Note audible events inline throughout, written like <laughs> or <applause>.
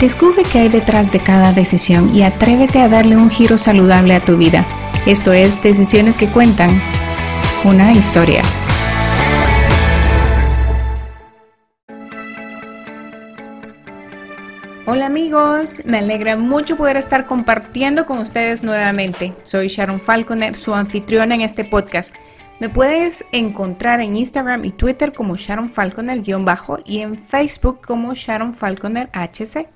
Descubre qué hay detrás de cada decisión y atrévete a darle un giro saludable a tu vida. Esto es Decisiones que Cuentan, una historia. Hola amigos, me alegra mucho poder estar compartiendo con ustedes nuevamente. Soy Sharon Falconer, su anfitriona en este podcast. Me puedes encontrar en Instagram y Twitter como Sharon Falconer-bajo y en Facebook como Sharon Falconer HC.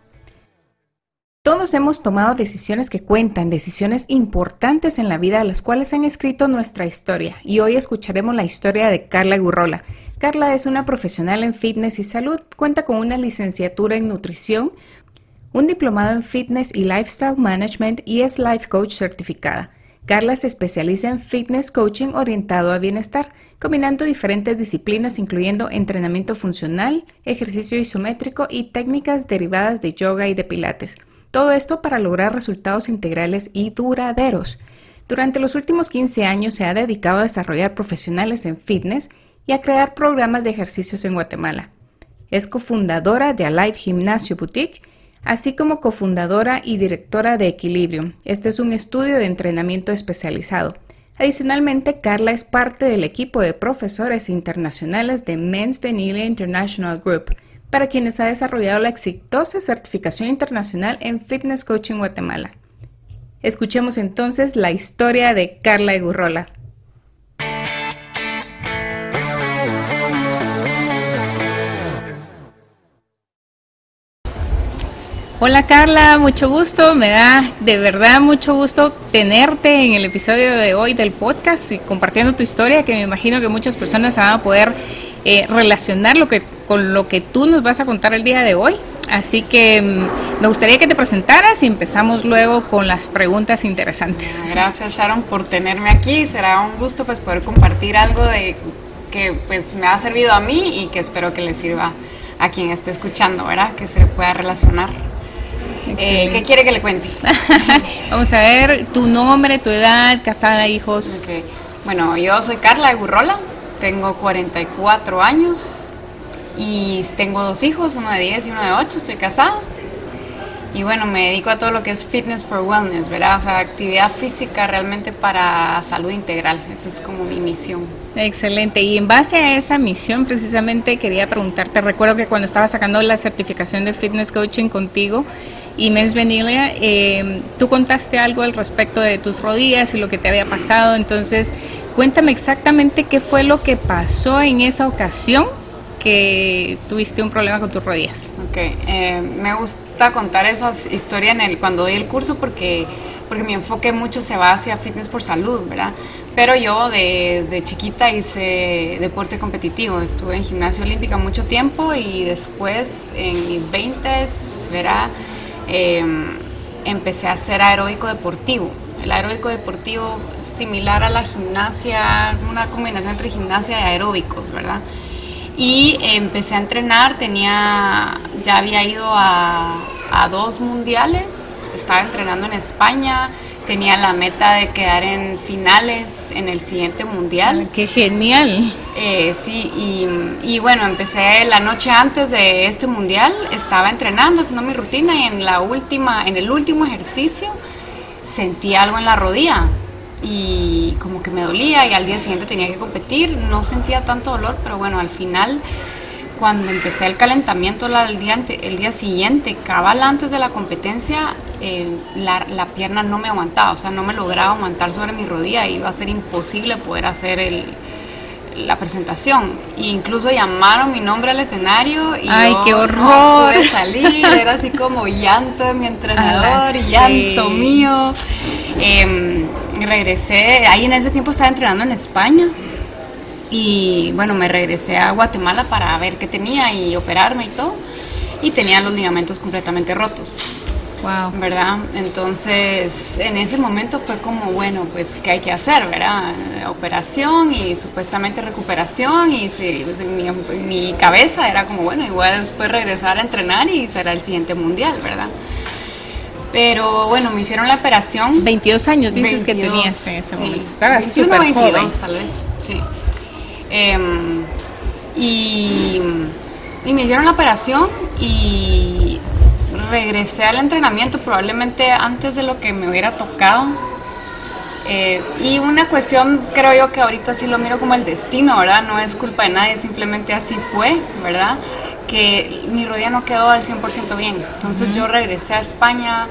Todos hemos tomado decisiones que cuentan, decisiones importantes en la vida, las cuales han escrito nuestra historia. Y hoy escucharemos la historia de Carla Gurrola. Carla es una profesional en fitness y salud, cuenta con una licenciatura en nutrición, un diplomado en fitness y lifestyle management y es life coach certificada. Carla se especializa en fitness coaching orientado a bienestar, combinando diferentes disciplinas incluyendo entrenamiento funcional, ejercicio isométrico y técnicas derivadas de yoga y de pilates. Todo esto para lograr resultados integrales y duraderos. Durante los últimos 15 años se ha dedicado a desarrollar profesionales en fitness y a crear programas de ejercicios en Guatemala. Es cofundadora de Alive Gimnasio Boutique así como cofundadora y directora de Equilibrio. Este es un estudio de entrenamiento especializado. Adicionalmente, Carla es parte del equipo de profesores internacionales de Men's Vanilla International Group, para quienes ha desarrollado la exitosa certificación internacional en Fitness Coaching Guatemala. Escuchemos entonces la historia de Carla Egurrola. Hola Carla, mucho gusto, me da de verdad mucho gusto tenerte en el episodio de hoy del podcast y compartiendo tu historia que me imagino que muchas personas van a poder eh, relacionar lo que, con lo que tú nos vas a contar el día de hoy. Así que mm, me gustaría que te presentaras y empezamos luego con las preguntas interesantes. Gracias Sharon por tenerme aquí, será un gusto pues poder compartir algo de que pues me ha servido a mí y que espero que le sirva a quien esté escuchando, ¿verdad? Que se pueda relacionar. Eh, ¿Qué quiere que le cuente? <laughs> Vamos a ver tu nombre, tu edad, casada, hijos. Bueno, yo soy Carla de Gurrola, tengo 44 años y tengo dos hijos, uno de 10 y uno de 8, estoy casada. Y bueno, me dedico a todo lo que es fitness for wellness, ¿verdad? O sea, actividad física realmente para salud integral. Esa es como mi misión. Excelente. Y en base a esa misión, precisamente quería preguntarte, recuerdo que cuando estaba sacando la certificación de fitness coaching contigo, y Mens Venilia, eh, tú contaste algo al respecto de tus rodillas y lo que te había pasado, entonces cuéntame exactamente qué fue lo que pasó en esa ocasión que tuviste un problema con tus rodillas. Ok, eh, me gusta contar esa historia en el, cuando doy el curso porque, porque mi enfoque mucho se va hacia fitness por salud, ¿verdad? Pero yo desde de chiquita hice deporte competitivo, estuve en gimnasia olímpica mucho tiempo y después en mis 20, ¿verdad? Em, empecé a hacer aeróbico deportivo. El aeróbico deportivo similar a la gimnasia, una combinación entre gimnasia y aeróbicos, ¿verdad? Y empecé a entrenar, tenía, ya había ido a, a dos mundiales, estaba entrenando en España, tenía la meta de quedar en finales en el siguiente mundial. ¡Qué genial! Eh, sí, y, bueno, empecé la noche antes de este mundial, estaba entrenando, haciendo mi rutina y en la última, en el último ejercicio sentí algo en la rodilla y como que me dolía y al día siguiente tenía que competir, no sentía tanto dolor, pero bueno, al final cuando empecé el calentamiento el día, el día siguiente, cabal antes de la competencia, eh, la, pierna no me aguantaba, o sea, no me lograba aguantar sobre mi rodilla, iba a ser imposible poder hacer el, la presentación. E incluso llamaron mi nombre al escenario y ¡Ay, qué horror! No salir, era así como llanto de mi <laughs> entrenador, llanto mío. Em, regresé, ahí en ese tiempo estaba entrenando en España y bueno, me regresé a Guatemala para ver qué tenía y operarme y todo. Y tenía los ligamentos completamente rotos. Wow. ¿Verdad? Entonces, en ese momento fue como, bueno, pues, ¿qué hay que hacer, verdad? Operación y supuestamente recuperación. Y pues, en, mi, mi, cabeza era como, bueno, igual después regresar a entrenar y será el siguiente mundial, ¿verdad? Pero bueno, me hicieron la operación. 22 años dices que tenías en ese momento. Estaba 21, 22 tal vez, sí. Em, y, me hicieron la operación y regresé al entrenamiento probablemente antes de lo que me hubiera tocado. Eh, y una cuestión, creo yo que ahorita sí lo miro como el destino, ¿verdad? No es culpa de nadie, simplemente así fue, ¿verdad? Que mi rodilla no quedó al 100% bien. Entonces yo regresé a España,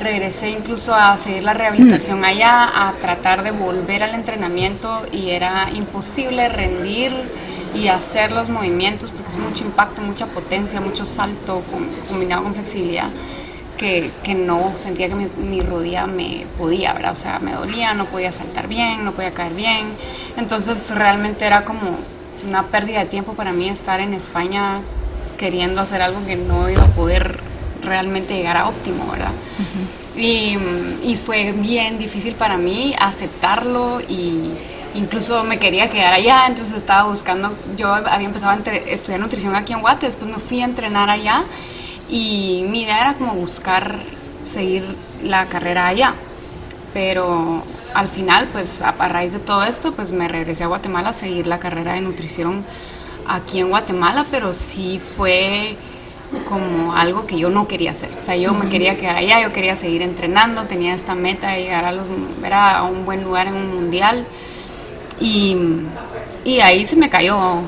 regresé incluso a seguir la rehabilitación allá, a tratar de volver al entrenamiento y era imposible rendir y hacer los movimientos porque es mucho impacto, mucha potencia, mucho salto combinado con flexibilidad que, que no sentía que mi, rodilla me podía, ¿verdad? O sea, me dolía, no podía saltar bien, no podía caer bien. Entonces realmente era como una pérdida de tiempo para mí estar en España queriendo hacer algo que no iba a poder realmente llegar a óptimo, ¿verdad? y, y fue bien difícil para mí aceptarlo y incluso me quería quedar allá, entonces estaba buscando, yo había empezado a estudiar nutrición aquí en Guate, después me fui a entrenar allá y mi idea era como buscar seguir la carrera allá, pero al final, pues a, raíz de todo esto, pues me regresé a Guatemala a seguir la carrera de nutrición aquí en Guatemala, pero sí fue como algo que yo no quería hacer. O sea, yo me quería quedar allá, yo quería seguir entrenando, tenía esta meta de llegar a, los, a un buen lugar en un mundial. Y, y ahí se me cayó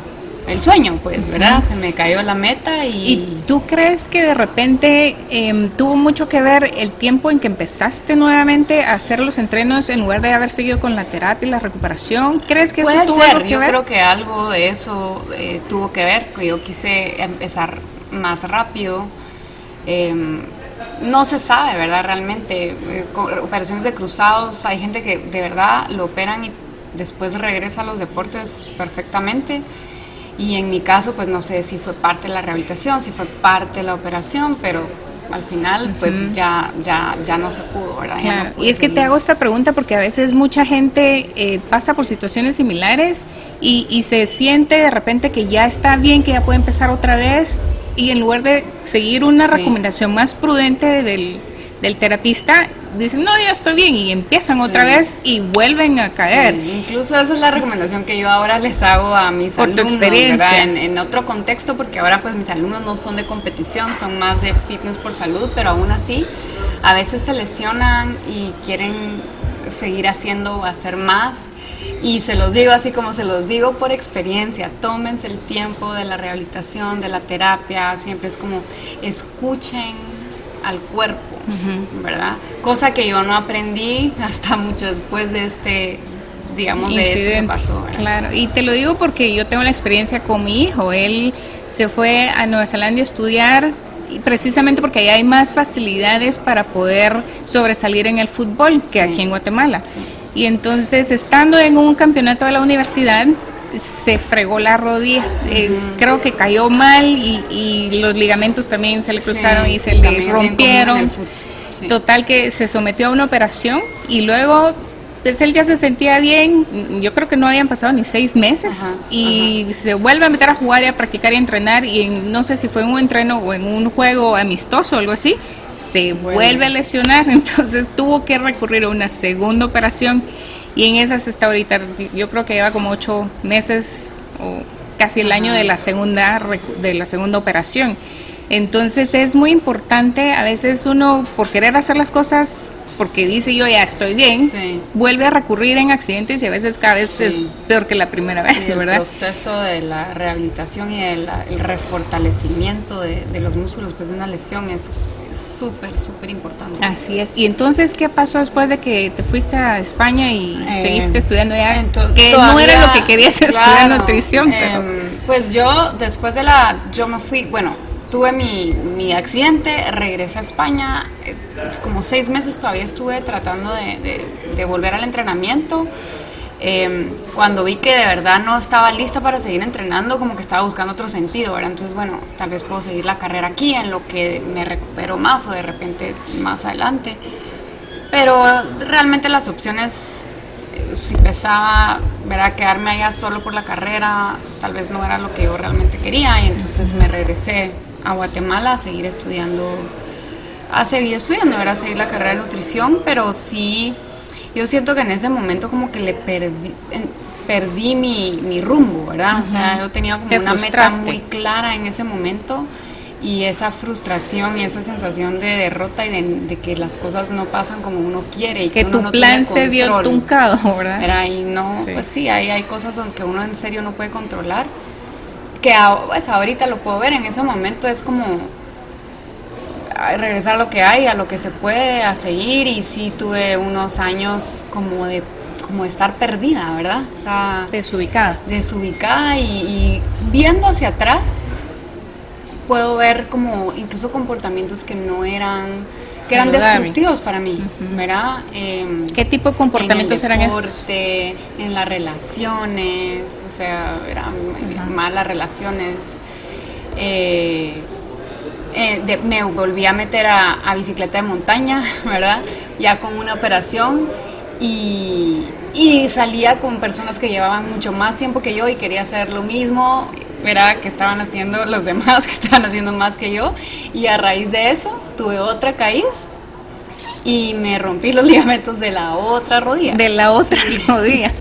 el sueño, pues, ¿verdad? Se me cayó la meta y... ¿Y tú crees que de repente em, tuvo mucho que ver el tiempo en que empezaste nuevamente a hacer los entrenos en lugar de haber seguido con la terapia y la recuperación? ¿Crees que eso tuvo ser. algo que yo ver? creo que algo de eso eh, tuvo que ver, que yo quise empezar más rápido. Em, no se sabe, ¿verdad? Realmente, eh, operaciones de cruzados, hay gente que de verdad lo operan y después regresa a los deportes perfectamente. Y en mi caso, pues no sé si fue parte de la rehabilitación, si fue parte de la operación, pero al final pues ya, ya, ya no se pudo, ¿verdad? Claro. y es que te hago esta pregunta porque a veces mucha gente eh, pasa por situaciones similares y, y se siente de repente que ya está bien, que ya puede empezar otra vez y en lugar de seguir una recomendación más prudente del, del terapista, dicen, no, ya estoy bien, y empiezan otra vez y vuelven a caer. incluso esa es la recomendación que yo ahora les hago a mis Por alumnos, tu experiencia. En, en, otro contexto, porque ahora pues mis alumnos no son de competición, son más de fitness por salud, pero aún así a veces se lesionan y quieren seguir haciendo o hacer más. Y se los digo así como se los digo por experiencia, tómense el tiempo de la rehabilitación, de la terapia, siempre es como escuchen al cuerpo, ¿verdad? Cosa que yo no aprendí hasta mucho después de este, digamos, de esto que pasó. Claro, y te lo digo porque yo tengo la experiencia con mi hijo. Él se fue a Nueva Zelanda a estudiar precisamente porque allá hay más facilidades para poder sobresalir en el fútbol que aquí en Guatemala. Y entonces, estando en un campeonato de la universidad, se fregó la rodilla, creo que cayó mal y, los ligamentos también se le cruzaron y se le rompieron. Total que se sometió a una operación y luego pues él ya se sentía bien, yo creo que no habían pasado ni seis meses y se vuelve a meter a jugar y a practicar y a entrenar y no sé si fue en un entreno o en un juego amistoso o algo así, se vuelve a lesionar, <laughs> entonces tuvo que recurrir a una segunda operación y en esas está ahorita, yo creo que lleva como ocho meses o casi el año de la segunda de la segunda operación. Entonces es muy importante, a veces uno por querer hacer las cosas porque dice yo ya estoy bien, vuelve a recurrir en accidentes y a veces cada vez es peor que la primera vez, ¿verdad? El proceso de la rehabilitación y el refortalecimiento de, de, los músculos después de una lesión es súper, súper importante. Así es. ¿Y entonces qué pasó después de que te fuiste a España y eh, seguiste estudiando ya? Que no era lo que querías <laughs> estudiar nutrición. Em, pues yo después de la, yo me fui, bueno, tuve mi, mi accidente, regresé a España, eh, como seis meses todavía estuve tratando de, de, volver al entrenamiento. Em, cuando vi que de verdad no estaba lista para seguir entrenando, como que estaba buscando otro sentido, ¿verdad? Entonces, bueno, tal vez puedo seguir la carrera aquí en lo que me recupero más o de repente más adelante. Pero realmente las opciones, eh, si pensaba, ¿verdad? Quedarme allá solo por la carrera, tal vez no era lo que yo realmente quería y entonces me regresé a Guatemala a seguir estudiando, a seguir estudiando, era seguir la carrera de nutrición, pero sí, yo siento que en ese momento como que le perdí, perdí mi, mi rumbo, ¿verdad? O sea, yo tenía como una meta muy clara en ese momento y esa frustración y esa sensación de derrota y de, que las cosas no pasan como uno quiere y que, que tu plan se vio truncado, ¿verdad? Era, y no, pues sí, hay, hay cosas que uno en serio no puede controlar. Que pues ahorita lo puedo ver, en ese momento es como regresar a lo que hay, a lo que se puede, a seguir y sí tuve unos años como de como estar perdida, ¿verdad? O sea, desubicada. Desubicada y, y viendo hacia atrás puedo ver como incluso comportamientos que no eran que eran destructivos para mí, ¿verdad? ¿Qué tipo de comportamientos en el deporte, En las relaciones, o sea, eran malas relaciones. Eh, eh, me volví a meter a, a, bicicleta de montaña, <laughs> ¿verdad? Ya con una operación y, y salía con personas que llevaban mucho más tiempo que yo y quería hacer lo mismo era que estaban haciendo los demás, <laughs> que estaban haciendo más que yo. Y a raíz de eso tuve otra caída y me rompí los <laughs> ligamentos de la otra rodilla. De la otra <laughs> rodilla.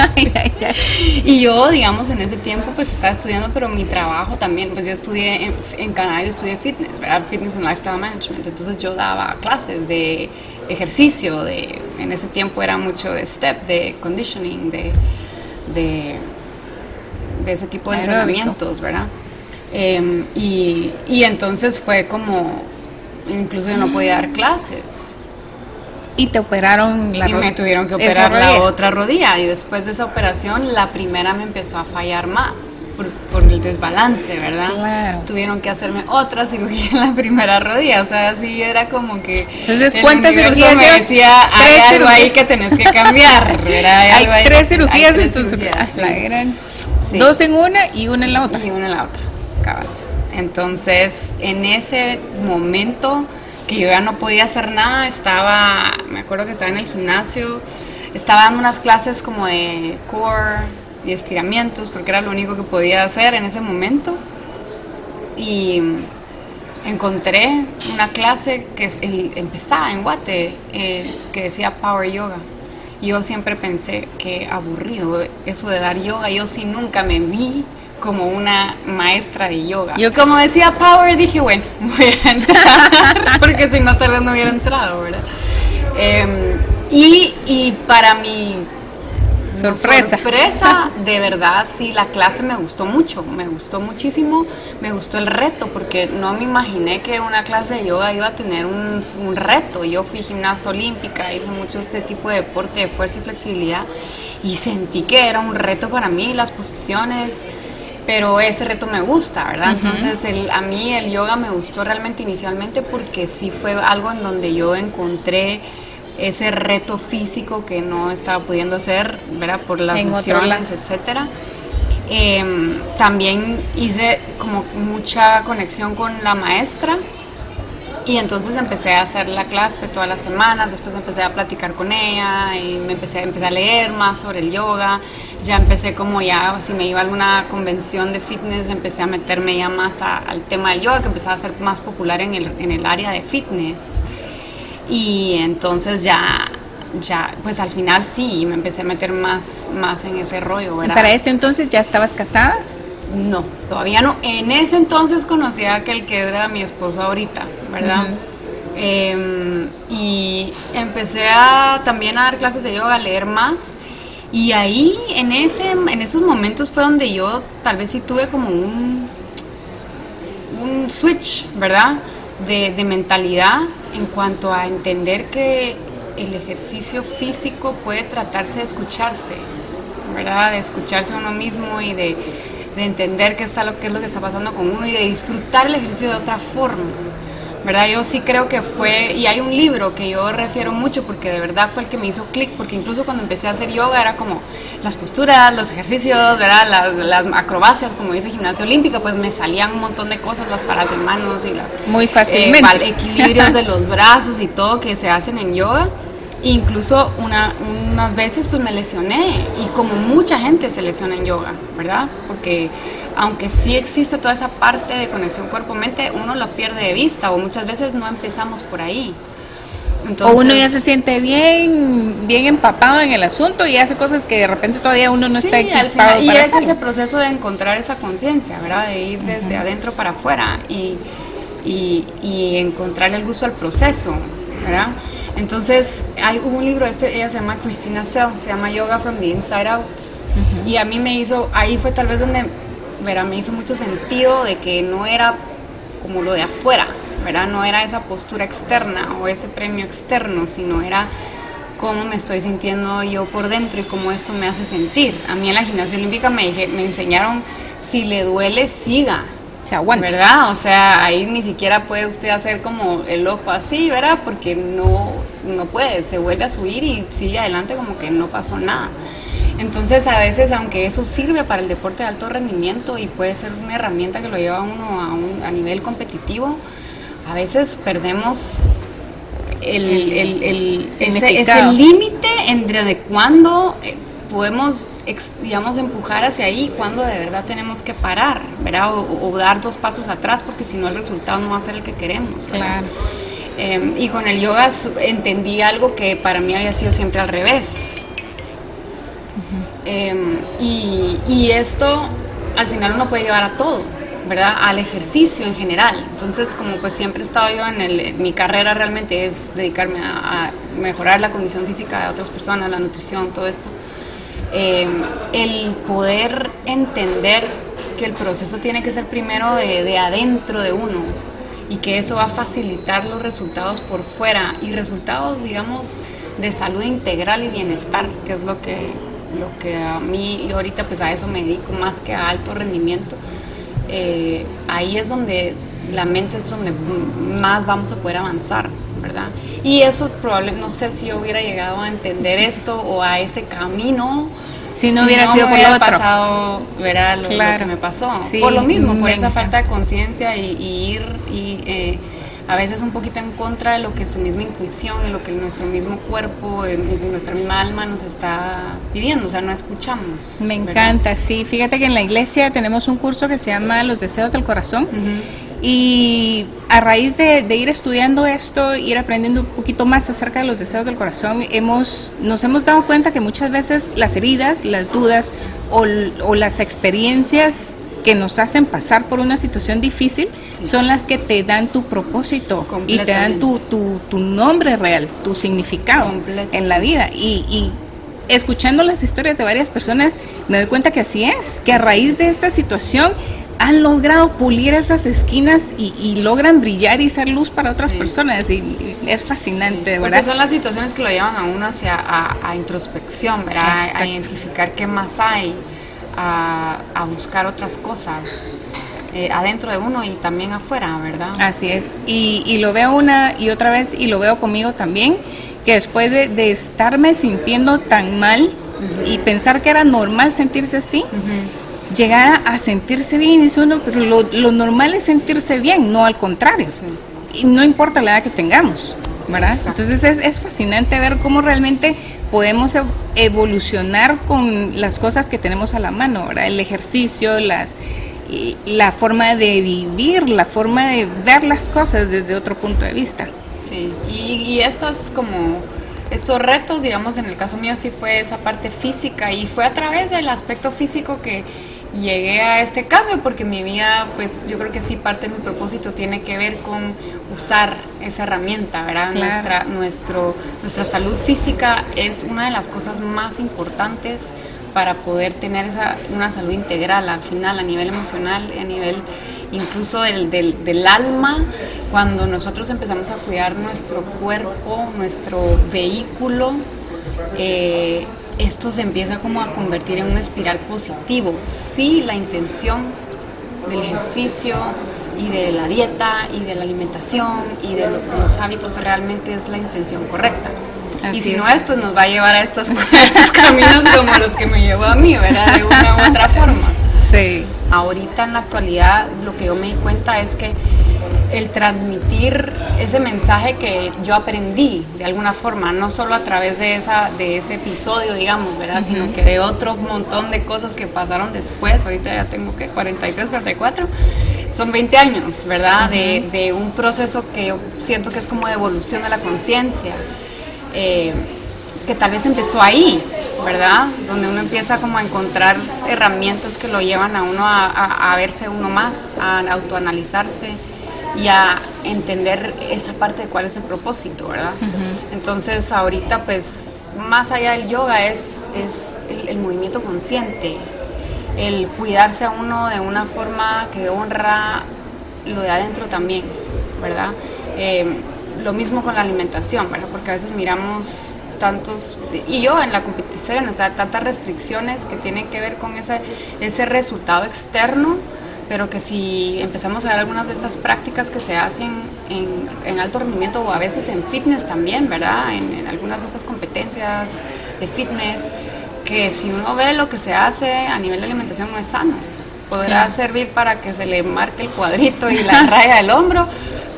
y yo, digamos, en ese tiempo pues estaba estudiando, pero mi trabajo también, pues yo estudié en, en Canadá, yo estudié fitness, ¿verdad? Fitness and Lifestyle Management. Entonces yo daba clases de ejercicio, de, en ese tiempo era mucho de step, de conditioning, de, de de ese tipo de entrenamientos, ¿verdad? Em, y, y, entonces fue como, incluso yo no podía dar clases. Y te operaron la Y me tuvieron que operar la otra rodilla. Y después de esa operación, la primera me empezó a fallar más por, por el desbalance, ¿verdad? Claro. Tuvieron que hacerme otra cirugía en la primera rodilla. O sea, así era como que. Entonces, ¿cuántas cirugías? Me decía, hay algo ahí que tenés que cambiar, Hay, hay tres cirugías en tu Dos en una y una en la otra. Y una en la otra, cabal. Entonces, en ese momento que yo ya no podía hacer nada, estaba, me acuerdo que estaba en el gimnasio, estaba en unas clases como de core y estiramientos, porque era lo único que podía hacer en ese momento. Y encontré una clase que empezaba en Guate, eh, que decía Power Yoga yo siempre pensé que aburrido eso de dar yoga. Yo sí nunca me vi como una maestra de yoga. Yo como decía Power dije, bueno, <laughs> voy a entrar, <laughs> porque si no tal vez no hubiera entrado, ¿verdad? Em, y, y para mi Sorpresa. Sorpresa, de verdad, sí, la clase me gustó mucho, me gustó muchísimo, me gustó el reto, porque no me imaginé que una clase de yoga iba a tener un, un reto. Yo fui gimnasta olímpica, hice mucho este tipo de deporte de fuerza y flexibilidad, y sentí que era un reto para mí, las posiciones, pero ese reto me gusta, ¿verdad? Entonces el, a mí el yoga me gustó realmente inicialmente porque sí fue algo en donde yo encontré ese reto físico que no estaba pudiendo hacer, ¿verdad? Por las lesiones, etcétera. Em, también hice como mucha conexión con la maestra y entonces empecé a hacer la clase todas las semanas, después empecé a platicar con ella y me empecé, empecé a leer más sobre el yoga, ya empecé como ya, si me iba a alguna convención de fitness, empecé a meterme ya más al tema del yoga, que empezaba a ser más popular en el, en el área de fitness. Y entonces ya, ya, pues al final sí, me empecé a meter más, más en ese rollo, ¿verdad? ¿Para ese entonces ya estabas casada? No, todavía no. En ese entonces conocí a aquel que era mi esposo ahorita, ¿verdad? Em, y empecé a también a dar clases de yoga, a leer más. Y ahí, en, ese, en esos momentos fue donde yo tal vez sí tuve como un, un switch, ¿verdad? De, de mentalidad en cuanto a entender que el ejercicio físico puede tratarse de escucharse, ¿verdad? De escucharse a uno mismo y de, entender qué, está lo, qué es lo que está pasando con uno y de disfrutar el ejercicio de otra forma. ¿Verdad? Yo sí creo que fue, y hay un libro que yo refiero mucho porque de verdad fue el que me hizo clic, porque incluso cuando empecé a hacer yoga era como las posturas, los ejercicios, ¿verdad? Las, acrobacias, como dice gimnasia olímpica, pues me salían un montón de cosas, las paras de manos y las... Muy fácilmente. Eh, equilibrios de los brazos y todo que se hacen en yoga. Incluso una, unas veces pues me lesioné y como mucha gente se lesiona en yoga, ¿verdad? Porque aunque sí existe toda esa parte de conexión cuerpo-mente, uno lo pierde de vista o muchas veces no empezamos por ahí. o uno ya se siente bien, bien empapado en el asunto y hace cosas que de repente todavía uno no está equipado Y es ese proceso de encontrar esa conciencia, ¿verdad? De ir desde adentro para afuera. Y y, y encontrar el gusto al proceso, ¿verdad? Entonces, hay un libro, este, ella se llama Christina Sell, se llama Yoga from the Inside Out. Y a mí me hizo, ahí fue tal vez donde, verá, me hizo mucho sentido de que no era como lo de afuera, ¿verdad? No era esa postura externa o ese premio externo, sino era cómo me estoy sintiendo yo por dentro y cómo esto me hace sentir. A mí en la gimnasia olímpica me, dije, me enseñaron, si le duele, siga. Se aguanta. ¿Verdad? O sea, ahí ni siquiera puede usted hacer como el ojo así, ¿verdad? Porque no, no puede, se vuelve a subir y sigue adelante como que no pasó nada. Entonces, a veces, aunque eso sirve para el deporte de alto rendimiento y puede ser una herramienta que lo lleva a uno a, un, a nivel competitivo, a veces perdemos el, el, el, ese, límite entre de cuándo eh, podemos, digamos, empujar hacia ahí y cuándo de verdad tenemos que parar, ¿verdad? O, o, dar dos pasos atrás, porque si no el resultado no va a ser el que queremos. Claro. Eh, y con el yoga entendí algo que para mí había sido siempre al revés. Eh, y, esto al final uno puede llevar a todo. ¿verdad? Al ejercicio en general. Entonces, como pues siempre he estado yo en el, mi carrera realmente es dedicarme a, mejorar la condición física de otras personas, la nutrición, todo esto. Eh, el poder entender que el proceso tiene que ser primero de adentro de uno y que eso va a facilitar los resultados por fuera y resultados, digamos, de salud integral y bienestar, que es lo que, lo que a mí, y ahorita pues a eso me dedico más que a alto rendimiento eh, ahí es donde la mente es donde más vamos a poder avanzar, ¿verdad? Y eso probablemente, no sé si yo hubiera llegado a entender esto o a ese camino si no si hubiera no sido por hubiera lo pasado, verá lo, claro. lo, que me pasó. Sí, por lo mismo, por esa falta de conciencia y, y, ir y eh, a veces un poquito en contra de lo que su misma intuición y lo que nuestro mismo cuerpo, nuestra misma alma nos está pidiendo, o sea, no escuchamos. Me ¿verdad? encanta, sí. Fíjate que en la iglesia tenemos un curso que se llama Los deseos del corazón. Uh -huh. Y a raíz de, de, ir estudiando esto, ir aprendiendo un poquito más acerca de los deseos del corazón, hemos, nos hemos dado cuenta que muchas veces las heridas, las dudas o, o las experiencias que nos hacen pasar por una situación difícil sí. son las que te dan tu propósito y te dan tu, tu, tu nombre real, tu significado en la vida. Y, y, escuchando las historias de varias personas me doy cuenta que así es, que a raíz de esta situación han logrado pulir esas esquinas y, y logran brillar y ser luz para otras sí. personas y, y, es fascinante, sí, ¿verdad? Porque son las situaciones que lo llevan a uno hacia a, a introspección, ¿verdad? Exacto. A identificar qué más hay a, a buscar otras cosas. Eh, adentro de uno y también afuera, ¿verdad? Así es. Y, y, lo veo una y otra vez y lo veo conmigo también, que después de, de estarme sintiendo tan mal uh -huh. y pensar que era normal sentirse así, uh -huh. Llegar a, a, sentirse bien, dice uno, pero lo, lo, normal es sentirse bien, no al contrario. Sí. Y no importa la edad que tengamos, ¿verdad? Exacto. Entonces es, es fascinante ver cómo realmente podemos evolucionar con las cosas que tenemos a la mano, ¿verdad? El ejercicio, las, la forma de vivir, la forma de ver las cosas desde otro punto de vista. Sí, y, y estas como estos retos, digamos, en el caso mío sí fue esa parte física y fue a través del aspecto físico que llegué a este cambio porque mi vida, pues yo creo que sí parte de mi propósito tiene que ver con usar esa herramienta, ¿verdad? Claro. Nuestra, nuestro, nuestra salud física es una de las cosas más importantes para poder tener esa, una salud integral al final, a nivel emocional, a nivel incluso del, del, del alma, cuando nosotros empezamos a cuidar nuestro cuerpo, nuestro vehículo, eh, esto se empieza como a convertir en una espiral positivo. Sí, la intención del ejercicio y de la dieta y de la alimentación y de, los hábitos realmente es la intención correcta. Así y si es. no es, pues nos va a llevar a estos, a estos caminos como los que me llevó a mí, ¿verdad? De una u otra forma. Sí. Ahorita en la actualidad lo que yo me di cuenta es que el transmitir ese mensaje que yo aprendí de alguna forma, no solo a través de, esa, de ese episodio, digamos, ¿verdad? Uh -huh. Sino que de otro montón de cosas que pasaron después, ahorita ya tengo que 43, 44, son 20 años, ¿verdad? Uh -huh. de, de, un proceso que yo siento que es como de evolución de la conciencia, eh, que tal vez empezó ahí, ¿verdad? Donde uno empieza como a encontrar herramientas que lo llevan a uno a, a, a verse uno más, a autoanalizarse y a entender esa parte de cuál es el propósito, ¿verdad? Entonces ahorita pues más allá del yoga es, es el, movimiento consciente, el cuidarse a uno de una forma que honra lo de adentro también, ¿verdad? Eh, lo mismo con la alimentación, ¿verdad? Porque a veces miramos tantos, y yo en la competición, o sea, tantas restricciones que tienen que ver con ese, ese resultado externo pero que si empezamos a ver algunas de estas prácticas que se hacen en, alto rendimiento o a veces en fitness también, ¿verdad? En, algunas de estas competencias de fitness, que si uno ve lo que se hace a nivel de alimentación no es sano. Podrá servir para que se le marque el cuadrito y la <laughs> raya del hombro,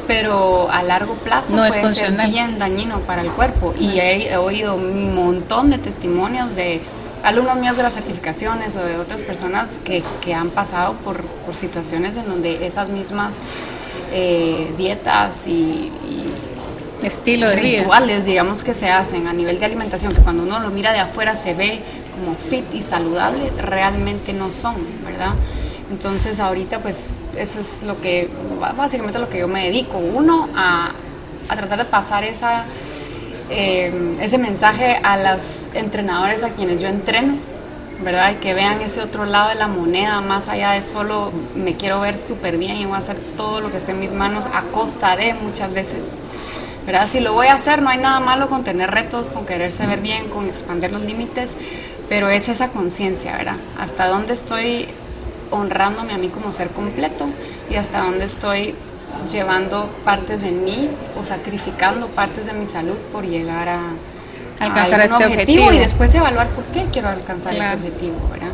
pero a largo plazo puede ser bien dañino para el cuerpo. Y he oído un montón de testimonios de alumnos míos de las certificaciones o de otras personas que, que han pasado por, por, situaciones en donde esas mismas eh, dietas y, estilo de rituales, digamos, que se hacen a nivel de alimentación, que cuando uno lo mira de afuera se ve como fit y saludable, realmente no son, ¿verdad? Entonces ahorita pues eso es lo que, básicamente lo que yo me dedico, uno, a, a tratar de pasar esa eh, ese mensaje a los entrenadores a quienes yo entreno, ¿verdad? Y que vean ese otro lado de la moneda, más allá de solo me quiero ver súper bien y voy a hacer todo lo que esté en mis manos a costa de muchas veces. ¿verdad? Si lo voy a hacer, no hay nada malo con tener retos, con quererse ver bien, con expandir los límites, pero es esa conciencia, ¿verdad? Hasta dónde estoy honrándome a mí como ser completo y hasta dónde estoy llevando partes de mí o sacrificando partes de mi salud por llegar a, alcanzar este objetivo, y después evaluar por qué quiero alcanzar ese objetivo, ¿verdad?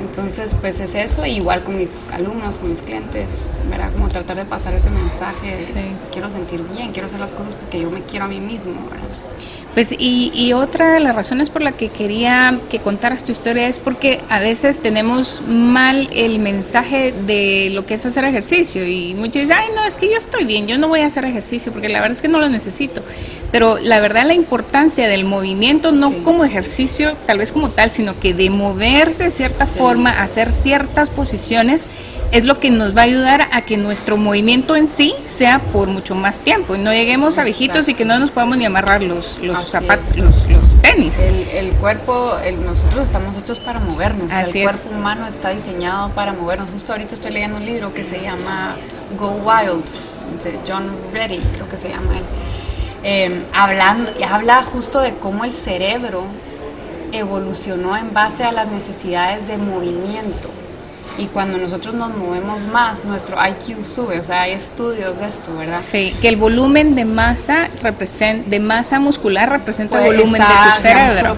Entonces, pues es eso, igual con mis alumnos, con mis clientes, ¿verdad? Como tratar de pasar ese mensaje quiero sentir bien, quiero hacer las cosas porque yo me quiero a mí mismo, ¿verdad? Pues y, y, otra de las razones por la que quería que contaras tu historia es porque a veces tenemos mal el mensaje de lo que es hacer ejercicio y muchos dicen, ay no, es que yo estoy bien, yo no voy a hacer ejercicio porque la verdad es que no lo necesito. Pero la verdad la importancia del movimiento, no como ejercicio tal vez como tal, sino que de moverse de cierta forma, hacer ciertas posiciones, es lo que nos va a ayudar a que nuestro movimiento en sí sea por mucho más tiempo y no lleguemos a viejitos y que no nos podamos ni amarrar los, los zapatos, los, tenis. El, cuerpo, nosotros estamos hechos para movernos, el cuerpo humano está diseñado para movernos. Justo ahorita estoy leyendo un libro que se llama Go Wild, de John Reddy, creo que se llama él. Eh, hablando, habla justo de cómo el cerebro evolucionó en base a las necesidades de movimiento y cuando nosotros nos movemos más, nuestro IQ sube, o sea, hay estudios de esto, ¿verdad? Sí, que el volumen de masa representa, de masa muscular representa el pues volumen de tu cerebro.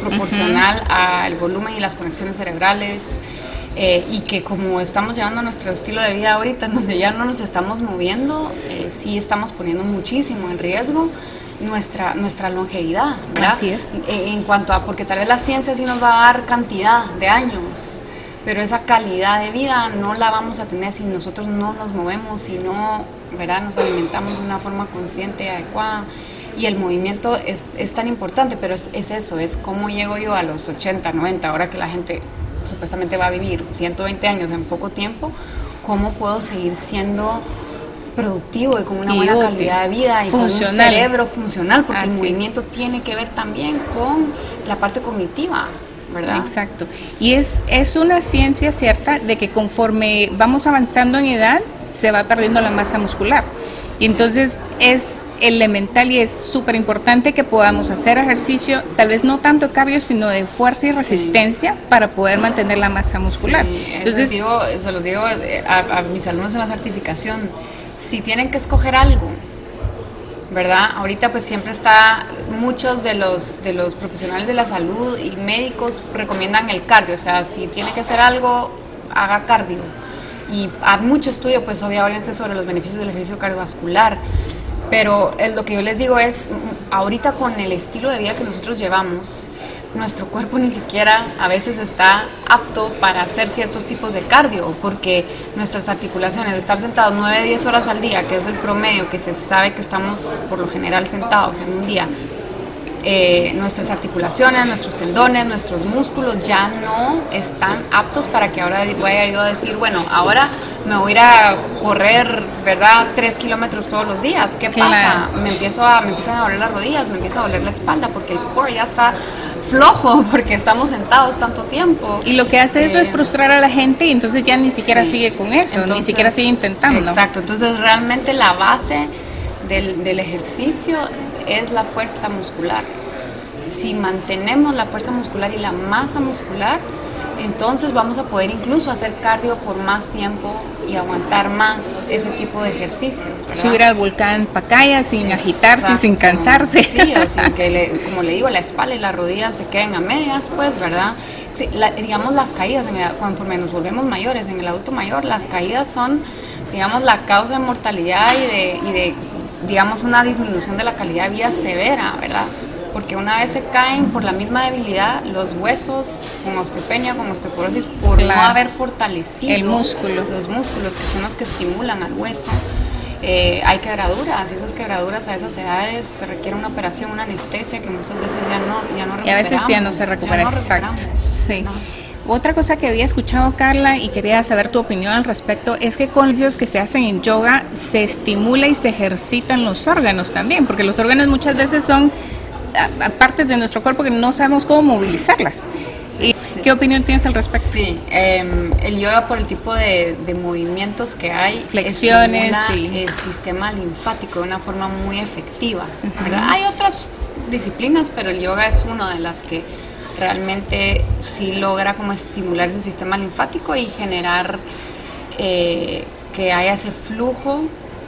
proporcional al volumen y las conexiones cerebrales. Eh, y que como estamos llevando nuestro estilo de vida ahorita, en donde ya no nos estamos moviendo, eh, sí estamos poniendo muchísimo en riesgo nuestra, nuestra longevidad, ¿verdad? Así es. Eh, en cuanto a, porque tal vez la ciencia sí nos va a dar cantidad de años, pero esa calidad de vida no la vamos a tener si nosotros no nos movemos, si no ¿verdad? nos alimentamos de una forma consciente y adecuada. Y el movimiento es, es tan importante, pero es, es, eso, es cómo llego yo a los 80, 90, ahora que la gente supuestamente va a vivir 120 años en poco tiempo, cómo puedo seguir siendo productivo y con una buena calidad de vida y con un cerebro funcional, porque el movimiento tiene que ver también con la parte cognitiva. Exacto. Y es, es una ciencia cierta de que conforme vamos avanzando en edad, se va perdiendo la masa muscular. Y entonces es elemental y es súper importante que podamos hacer ejercicio, tal vez no tanto cardio, sino de fuerza y resistencia para poder mantener la masa muscular. entonces, digo, se los digo a, a mis alumnos en la certificación, si tienen que escoger algo, ¿verdad? Ahorita pues siempre está, muchos de los, de los profesionales de la salud y médicos recomiendan el cardio, o sea, si tiene que hacer algo, haga cardio. Y hay mucho estudio pues obviamente sobre los beneficios del ejercicio cardiovascular, pero lo que yo les digo es, ahorita con el estilo de vida que nosotros llevamos, nuestro cuerpo ni siquiera a veces está apto para hacer ciertos tipos de cardio, porque nuestras articulaciones, estar sentados 9, 10 horas al día, que es el promedio que se sabe que estamos por lo general sentados en un día, eh, nuestras articulaciones, nuestros tendones, nuestros músculos ya no están aptos para que ahora vaya yo a decir, bueno, ahora me voy a ir a correr, ¿verdad? Tres kilómetros todos los días. ¿Qué pasa? Me, empiezo a, me empiezan a doler las rodillas, me empieza a doler la espalda porque el core ya está flojo <laughs> porque estamos sentados tanto tiempo. Y lo que hace eso es eh, frustrar a la gente y entonces ya ni siquiera sigue con eso, ni siquiera sigue intentando. Exacto, entonces realmente la base del, del ejercicio es la fuerza muscular. Si mantenemos la fuerza muscular y la masa muscular, entonces vamos a poder incluso hacer cardio por más tiempo y aguantar más ese tipo de ejercicio. Subir al volcán Pacaya sin agitarse, sin cansarse. Sí, o <laughs> sin que, como le digo, la espalda y las rodillas se queden a medias, pues, ¿verdad? digamos, las caídas, conforme nos volvemos mayores, en el adulto mayor, las caídas son, digamos, la causa de mortalidad y de, y de digamos, una disminución de la calidad de vida severa, ¿verdad? Porque una vez se caen por la misma debilidad, los huesos con osteopenia, con osteoporosis, por no haber fortalecido el músculo. los músculos, que son los que estimulan al hueso, eh, hay quebraduras y esas quebraduras a esas edades se requiere una operación, una anestesia que muchas veces ya no, ya no recuperamos. Y a veces ya no se recupera, exacto. Sí. Otra cosa que había escuchado, Carla, y quería saber tu opinión al respecto, es que con los que se hacen en yoga se estimula y se ejercitan los órganos también, porque los órganos muchas veces son partes de nuestro cuerpo que no sabemos cómo movilizarlas. ¿Qué opinión tienes al respecto? Sí, em, el yoga por el tipo de, movimientos que hay, flexiones, el sistema linfático de una forma muy efectiva. Hay otras disciplinas, pero el yoga es una de las que realmente sí logra como estimular ese sistema linfático y generar eh, que haya ese flujo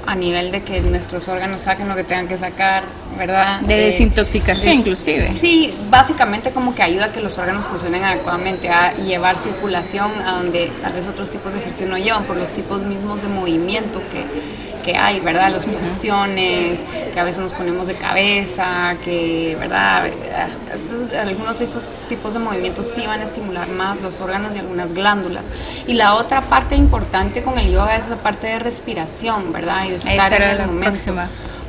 a nivel de que nuestros órganos saquen lo que tengan que sacar, ¿verdad? De eh, desintoxicación inclusive. Sí, básicamente como que ayuda a que los órganos funcionen adecuadamente, a llevar circulación a donde tal vez otros tipos de ejercicio no llevan por los tipos mismos de movimiento que, que hay, ¿verdad? Las torsiones, que a veces nos ponemos de cabeza, que, ¿verdad? algunos de estos tipos de movimientos sí van a estimular más los órganos y algunas glándulas. Y la otra parte importante con el yoga es la parte de respiración, ¿verdad? Y de estar en el momento.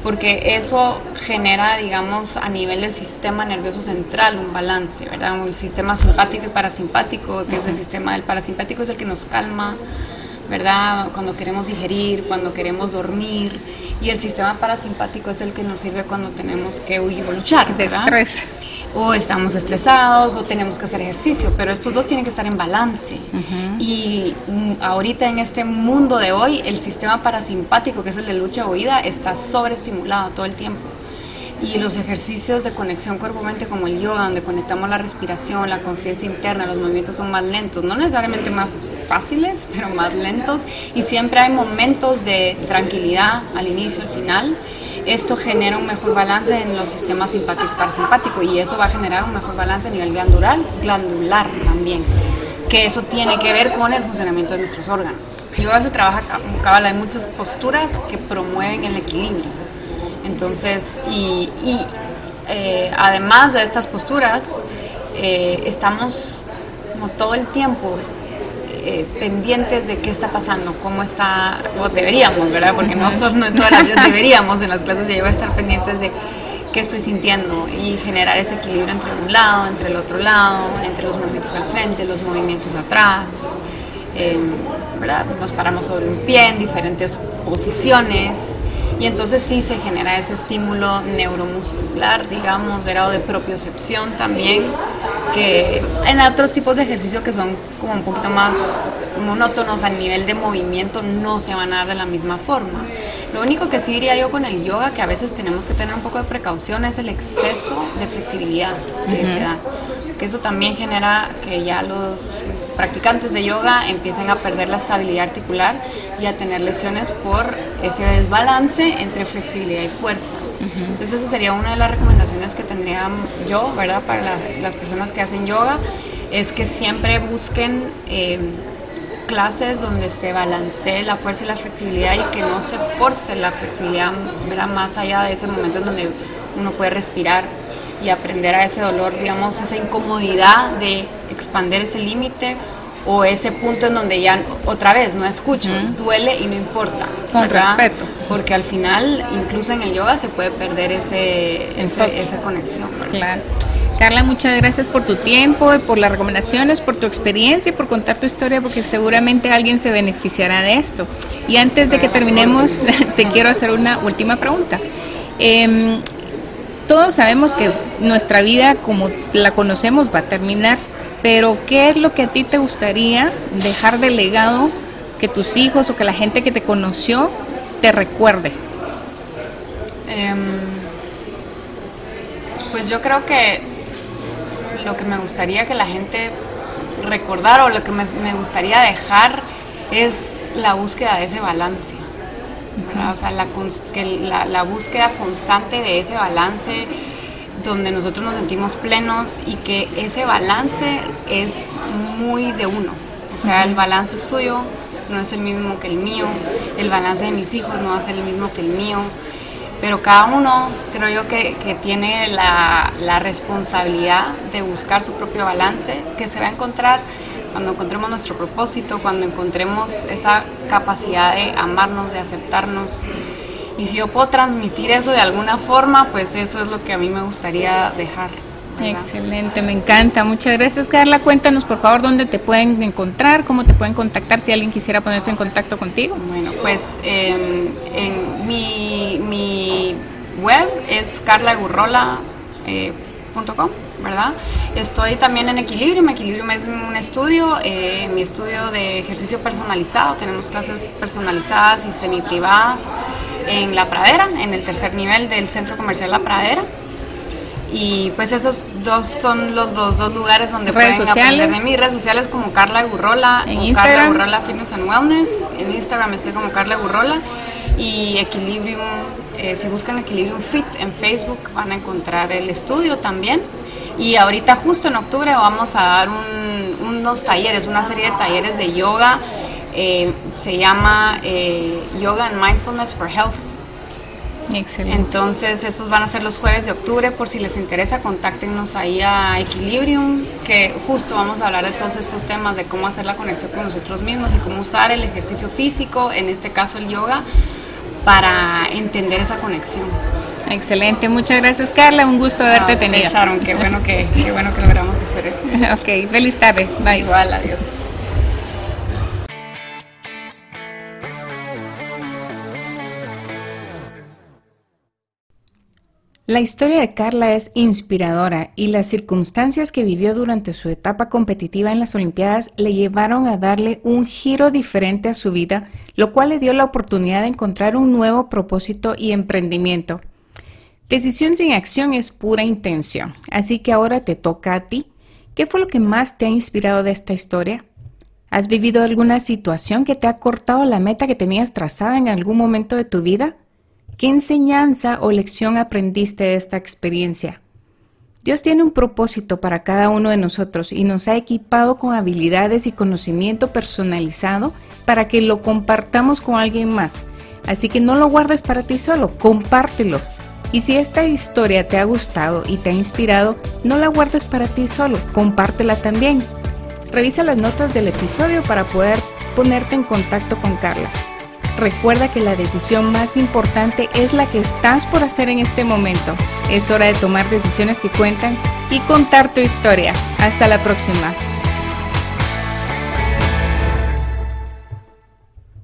Porque eso genera, digamos, a nivel del sistema nervioso central un balance, ¿verdad? Un sistema simpático y parasimpático, que es el sistema del parasimpático, es el que nos calma, ¿verdad? Cuando queremos digerir, cuando queremos dormir. Y el sistema parasimpático es el que nos sirve cuando tenemos que huir o luchar. De estrés. O estamos estresados o tenemos que hacer ejercicio, pero estos dos tienen que estar en balance. Y mm, ahorita en este mundo de hoy, el sistema parasimpático, que es el de lucha o huida, está sobreestimulado todo el tiempo y los ejercicios de conexión cuerpo-mente como el yoga, donde conectamos la respiración, la conciencia interna, los movimientos son más lentos, no necesariamente más fáciles, <laughs> pero más lentos y siempre hay momentos de tranquilidad al inicio, al final. Esto genera un mejor balance en los sistemas simpático y eso va a generar un mejor balance a nivel glandular, glandular también que eso tiene que ver con el funcionamiento de nuestros órganos. Yoga se trabaja cabal, hay muchas posturas que promueven el equilibrio entonces, y, eh, además de estas posturas, eh, estamos como todo el tiempo eh, pendientes de qué está pasando, cómo está, o deberíamos, ¿verdad? Porque no, son, no en todas las deberíamos en las clases de yoga estar pendientes de qué estoy sintiendo y generar ese equilibrio entre un lado, entre el otro lado, entre los movimientos al frente, los movimientos atrás. ¿verdad? Nos paramos sobre un pie en diferentes posiciones. Y entonces sí se genera ese estímulo neuromuscular, digamos, ¿verdad? o de propiocepción también, que en otros tipos de ejercicio que son como un poquito más monótonos a nivel de movimiento no se van a dar de la misma forma. Lo único que sí diría yo con el yoga, que a veces tenemos que tener un poco de precaución, es el exceso de flexibilidad que se da que eso también genera que ya los practicantes de yoga empiecen a perder la estabilidad articular y a tener lesiones por ese desbalance entre flexibilidad y fuerza. Entonces esa sería una de las recomendaciones que tendría yo, ¿verdad? Para las personas que hacen yoga, es que siempre busquen eh, clases donde se balancee la fuerza y la flexibilidad y que no se force la flexibilidad, ¿verdad? Más allá de ese momento en donde uno puede respirar y aprender a ese dolor, digamos, esa incomodidad de expander ese límite o ese punto en donde ya otra vez no escucho, duele y no importa. Con respeto. porque al final, incluso en el yoga, se puede perder ese, esa conexión. Claro. Carla, muchas gracias por tu tiempo, por las recomendaciones, por tu experiencia, por contar tu historia, porque seguramente alguien se beneficiará de esto. Y antes de que terminemos, <laughs> te quiero hacer una última pregunta. Em, todos sabemos que nuestra vida como la conocemos va a terminar, pero ¿qué es lo que a ti te gustaría dejar de legado que tus hijos o que la gente que te conoció te recuerde? Em, pues yo creo que lo que me gustaría que la gente recordara o lo que me, gustaría dejar es la búsqueda de ese balance. O sea, la, la, búsqueda constante de ese balance donde nosotros nos sentimos plenos y que ese balance es muy de uno. O sea, el balance suyo no es el mismo que el mío, el balance de mis hijos no va a ser el mismo que el mío, pero cada uno creo yo que, que tiene la, la, responsabilidad de buscar su propio balance, que se va a encontrar cuando encontremos nuestro propósito, cuando encontremos esa capacidad de amarnos, de aceptarnos. Y si yo puedo transmitir eso de alguna forma, pues eso es lo que a mí me gustaría dejar. Excelente, me encanta. Muchas gracias, Carla. Cuéntanos, por favor, dónde te pueden encontrar, cómo te pueden contactar si alguien quisiera ponerse en contacto contigo. Bueno, pues em, en mi, mi, web es carlagurrola.com, eh, ¿verdad? Estoy también en Equilibrium. Equilibrium es un estudio, eh, mi estudio de ejercicio personalizado. Tenemos clases personalizadas y semi privadas en La Pradera, en el tercer nivel del Centro Comercial La Pradera. Y pues esos dos son los dos, dos lugares donde pueden aprender de mis redes sociales como Carla Gurrola en Instagram. Carla Gurrola Fitness and Wellness. En Instagram estoy como Carla Gurrola y Equilibrium, eh, si buscan Equilibrium Fit en Facebook van a encontrar el estudio también. Y ahorita justo en octubre vamos a dar unos talleres, una serie de talleres de yoga. Eh, se llama eh, Yoga and Mindfulness for Health Excelente. Entonces, estos van a ser los jueves de octubre. Por si les interesa, contáctenos ahí a Equilibrium, que justo vamos a hablar de todos estos temas, de cómo hacer la conexión con nosotros mismos y cómo usar el ejercicio físico, en este caso el yoga, para entender esa conexión. Excelente, muchas gracias Carla, un gusto haberte tenido. Sharon, qué bueno que, qué bueno que logramos hacer esto. <laughs> ok, feliz tarde, bye. Igual, adiós. La historia de Carla es inspiradora y las circunstancias que vivió durante su etapa competitiva en las Olimpiadas le llevaron a darle un giro diferente a su vida, lo cual le dio la oportunidad de encontrar un nuevo propósito y emprendimiento. Decisión sin acción es pura intención, así que ahora te toca a ti. ¿Qué fue lo que más te ha inspirado de esta historia? ¿Has vivido alguna situación que te ha cortado la meta que tenías trazada en algún momento de tu vida? ¿Qué enseñanza o lección aprendiste de esta experiencia? Dios tiene un propósito para cada uno de nosotros y nos ha equipado con habilidades y conocimiento personalizado para que lo compartamos con alguien más. Así que no lo guardes para ti solo, compártelo. Y si esta historia te ha gustado y te ha inspirado, no la guardes para ti solo, compártela también. Revisa las notas del episodio para poder ponerte en contacto con Carla. Recuerda que la decisión más importante es la que estás por hacer en este momento. Es hora de tomar decisiones que cuentan y contar tu historia. Hasta la próxima.